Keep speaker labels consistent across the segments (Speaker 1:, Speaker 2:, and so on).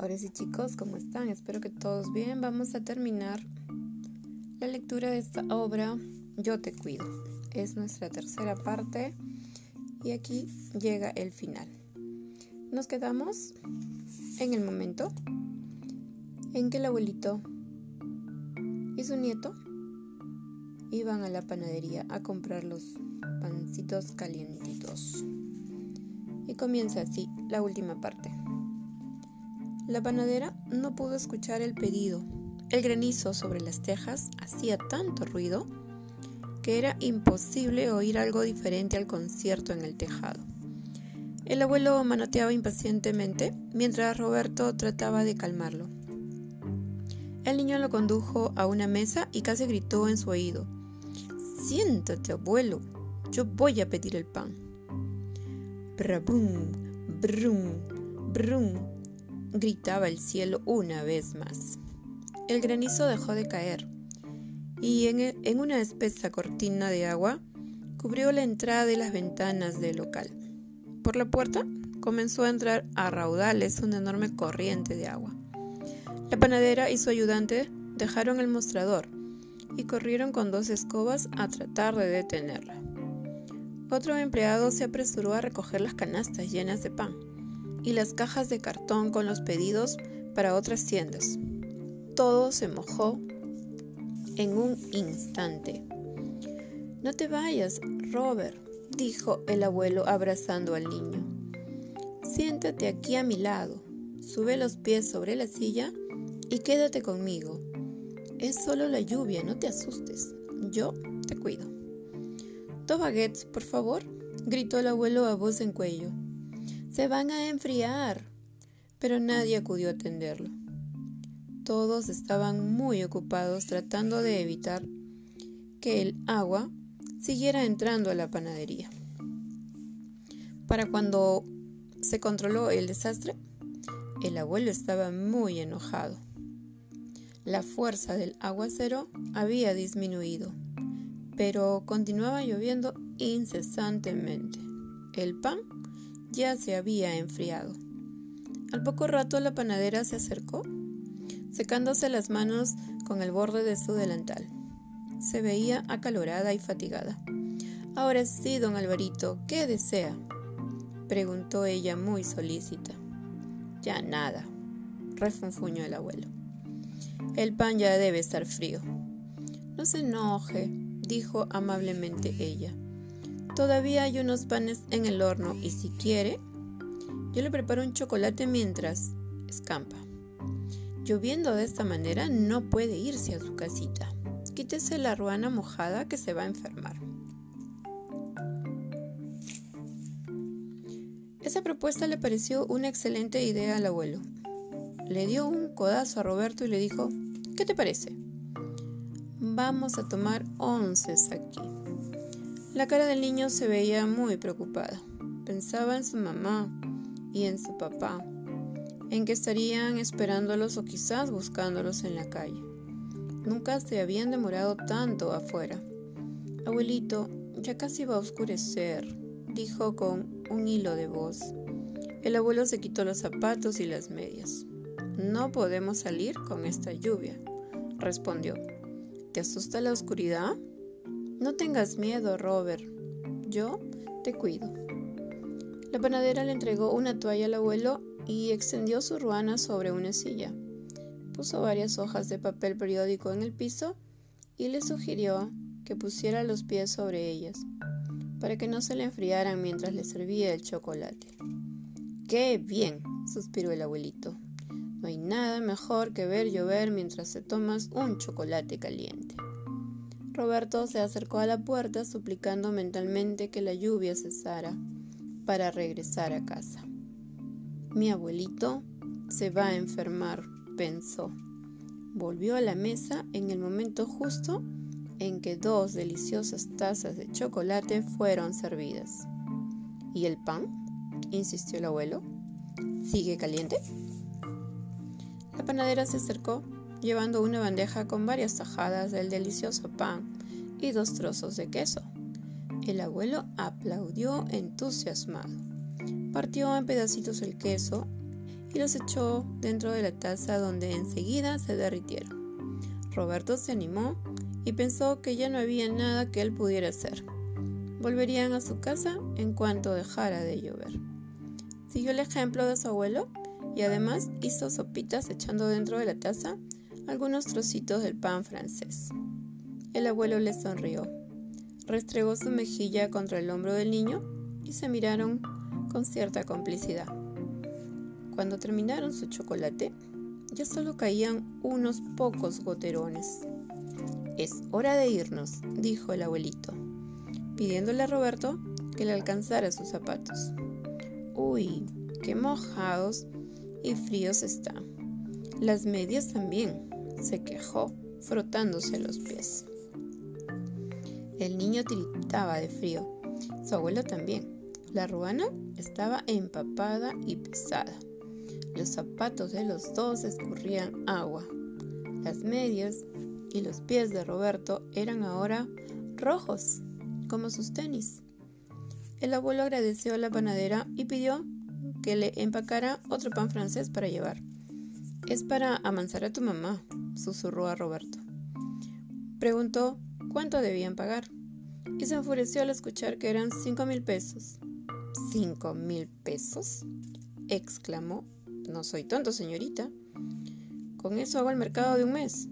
Speaker 1: Ahora sí chicos, ¿cómo están? Espero que todos bien. Vamos a terminar la lectura de esta obra, Yo te cuido. Es nuestra tercera parte y aquí llega el final. Nos quedamos en el momento en que el abuelito y su nieto iban a la panadería a comprar los pancitos calientitos. Y comienza así la última parte. La panadera no pudo escuchar el pedido. El granizo sobre las tejas hacía tanto ruido que era imposible oír algo diferente al concierto en el tejado. El abuelo manoteaba impacientemente mientras Roberto trataba de calmarlo. El niño lo condujo a una mesa y casi gritó en su oído. Siéntate, abuelo, yo voy a pedir el pan. Brabum, brum, brum, gritaba el cielo una vez más. El granizo dejó de caer y en, una espesa cortina de agua cubrió la entrada y las ventanas del local. Por la puerta comenzó a entrar a raudales una enorme corriente de agua. La panadera y su ayudante dejaron el mostrador y corrieron con dos escobas a tratar de detenerla. Otro empleado se apresuró a recoger las canastas llenas de pan y las cajas de cartón con los pedidos para otras tiendas. Todo se mojó en un instante. No te vayas, Robert, dijo el abuelo abrazando al niño. Siéntate aquí a mi lado, sube los pies sobre la silla y quédate conmigo. Es solo la lluvia, no te asustes. Yo te cuido. Dos por favor, gritó el abuelo a voz en cuello. Se van a enfriar. Pero nadie acudió a atenderlo. Todos estaban muy ocupados tratando de evitar que el agua siguiera entrando a la panadería. Para cuando se controló el desastre, el abuelo estaba muy enojado. La fuerza del aguacero había disminuido, pero continuaba lloviendo incesantemente. El pan ya se había enfriado. Al poco rato la panadera se acercó, secándose las manos con el borde de su delantal. Se veía acalorada y fatigada. Ahora sí, don Alvarito, ¿qué desea? preguntó ella muy solícita. Ya nada, refunfuñó el abuelo. El pan ya debe estar frío. No se enoje, dijo amablemente ella. Todavía hay unos panes en el horno y si quiere, yo le preparo un chocolate mientras escampa. Lloviendo de esta manera no puede irse a su casita. Quítese la ruana mojada que se va a enfermar. Esa propuesta le pareció una excelente idea al abuelo. Le dio un codazo a Roberto y le dijo, ¿qué te parece? Vamos a tomar once aquí. La cara del niño se veía muy preocupada. Pensaba en su mamá y en su papá, en que estarían esperándolos o quizás buscándolos en la calle. Nunca se habían demorado tanto afuera. Abuelito, ya casi va a oscurecer, dijo con un hilo de voz. El abuelo se quitó los zapatos y las medias. No podemos salir con esta lluvia, respondió. ¿Te asusta la oscuridad? No tengas miedo, Robert. Yo te cuido. La panadera le entregó una toalla al abuelo y extendió su ruana sobre una silla. Puso varias hojas de papel periódico en el piso y le sugirió que pusiera los pies sobre ellas, para que no se le enfriaran mientras le servía el chocolate. ¡Qué bien! suspiró el abuelito. No hay nada mejor que ver llover mientras te tomas un chocolate caliente. Roberto se acercó a la puerta suplicando mentalmente que la lluvia cesara para regresar a casa. Mi abuelito se va a enfermar, pensó. Volvió a la mesa en el momento justo en que dos deliciosas tazas de chocolate fueron servidas. ¿Y el pan? insistió el abuelo. ¿Sigue caliente? La panadera se acercó llevando una bandeja con varias tajadas del delicioso pan y dos trozos de queso. El abuelo aplaudió entusiasmado. Partió en pedacitos el queso y los echó dentro de la taza donde enseguida se derritieron. Roberto se animó y pensó que ya no había nada que él pudiera hacer. Volverían a su casa en cuanto dejara de llover. Siguió el ejemplo de su abuelo y además hizo sopitas echando dentro de la taza algunos trocitos del pan francés. El abuelo le sonrió, restregó su mejilla contra el hombro del niño y se miraron con cierta complicidad. Cuando terminaron su chocolate, ya solo caían unos pocos goterones. Es hora de irnos, dijo el abuelito, pidiéndole a Roberto que le alcanzara sus zapatos. Uy, qué mojados y fríos están. Las medias también, se quejó, frotándose los pies. El niño tiritaba de frío, su abuelo también. La ruana estaba empapada y pesada. Los zapatos de los dos escurrían agua. Las medias y los pies de Roberto eran ahora rojos, como sus tenis. El abuelo agradeció a la panadera y pidió que le empacara otro pan francés para llevar. Es para amansar a tu mamá, susurró a Roberto. Preguntó cuánto debían pagar y se enfureció al escuchar que eran cinco mil pesos. ¿Cinco mil pesos? exclamó. No soy tonto, señorita. Con eso hago el mercado de un mes.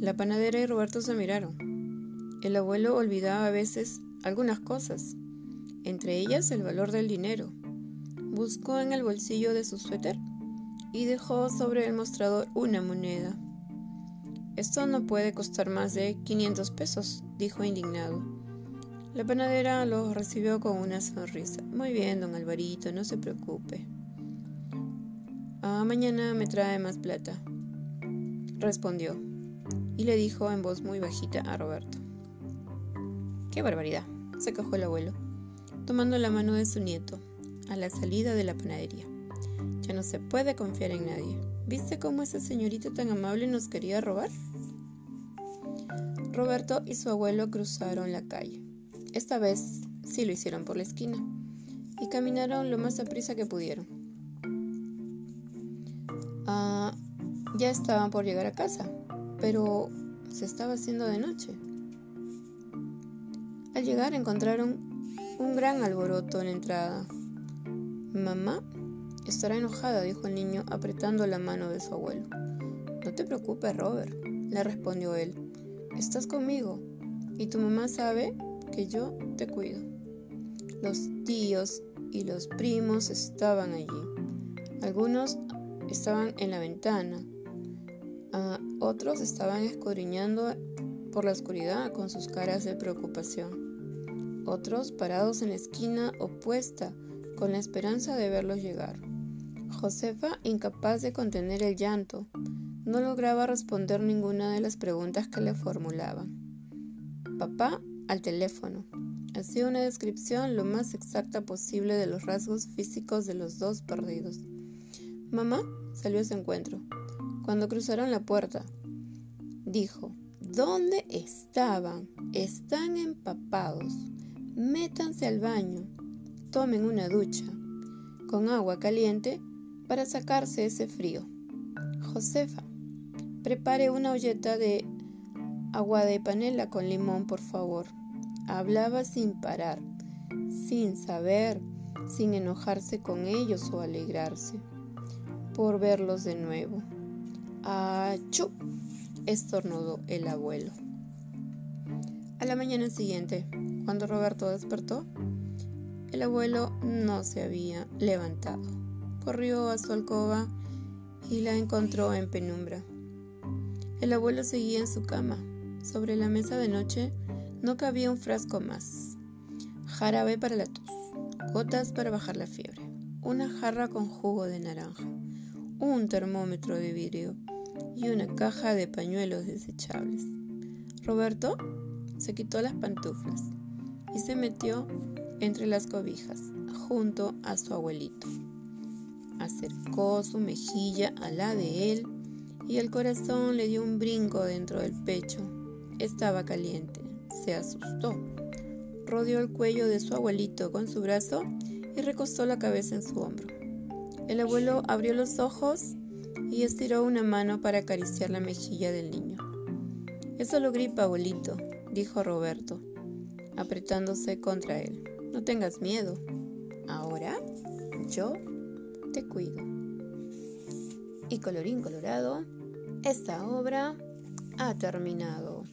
Speaker 1: La panadera y Roberto se miraron. El abuelo olvidaba a veces algunas cosas, entre ellas el valor del dinero. Buscó en el bolsillo de su suéter y dejó sobre el mostrador una moneda. Esto no puede costar más de 500 pesos, dijo indignado. La panadera lo recibió con una sonrisa. Muy bien, don Alvarito, no se preocupe. Ah, mañana me trae más plata, respondió, y le dijo en voz muy bajita a Roberto. ¡Qué barbaridad! se quejó el abuelo, tomando la mano de su nieto, a la salida de la panadería. No se puede confiar en nadie. ¿Viste cómo esa señorita tan amable nos quería robar? Roberto y su abuelo cruzaron la calle. Esta vez sí lo hicieron por la esquina y caminaron lo más a prisa que pudieron. Ah, ya estaban por llegar a casa, pero se estaba haciendo de noche. Al llegar encontraron un gran alboroto en la entrada. Mamá Estará enojada, dijo el niño, apretando la mano de su abuelo. No te preocupes, Robert, le respondió él. Estás conmigo y tu mamá sabe que yo te cuido. Los tíos y los primos estaban allí. Algunos estaban en la ventana, otros estaban escudriñando por la oscuridad con sus caras de preocupación. Otros parados en la esquina opuesta con la esperanza de verlos llegar. Josefa, incapaz de contener el llanto, no lograba responder ninguna de las preguntas que le formulaban. Papá al teléfono. Hacía una descripción lo más exacta posible de los rasgos físicos de los dos perdidos. Mamá salió a su encuentro. Cuando cruzaron la puerta, dijo, ¿Dónde estaban? Están empapados. Métanse al baño. Tomen una ducha. Con agua caliente para sacarse ese frío. Josefa, prepare una olleta de agua de panela con limón, por favor. Hablaba sin parar, sin saber, sin enojarse con ellos o alegrarse por verlos de nuevo. ¡Achú! estornudó el abuelo. A la mañana siguiente, cuando Roberto despertó, el abuelo no se había levantado corrió a su alcoba y la encontró en penumbra. El abuelo seguía en su cama. Sobre la mesa de noche no cabía un frasco más. Jarabe para la tos, gotas para bajar la fiebre, una jarra con jugo de naranja, un termómetro de vidrio y una caja de pañuelos desechables. Roberto se quitó las pantuflas y se metió entre las cobijas junto a su abuelito acercó su mejilla a la de él y el corazón le dio un brinco dentro del pecho. Estaba caliente, se asustó. Rodeó el cuello de su abuelito con su brazo y recostó la cabeza en su hombro. El abuelo abrió los ojos y estiró una mano para acariciar la mejilla del niño. Es solo gripa, abuelito, dijo Roberto, apretándose contra él. No tengas miedo. Ahora yo te cuido. Y colorín colorado, esta obra ha terminado.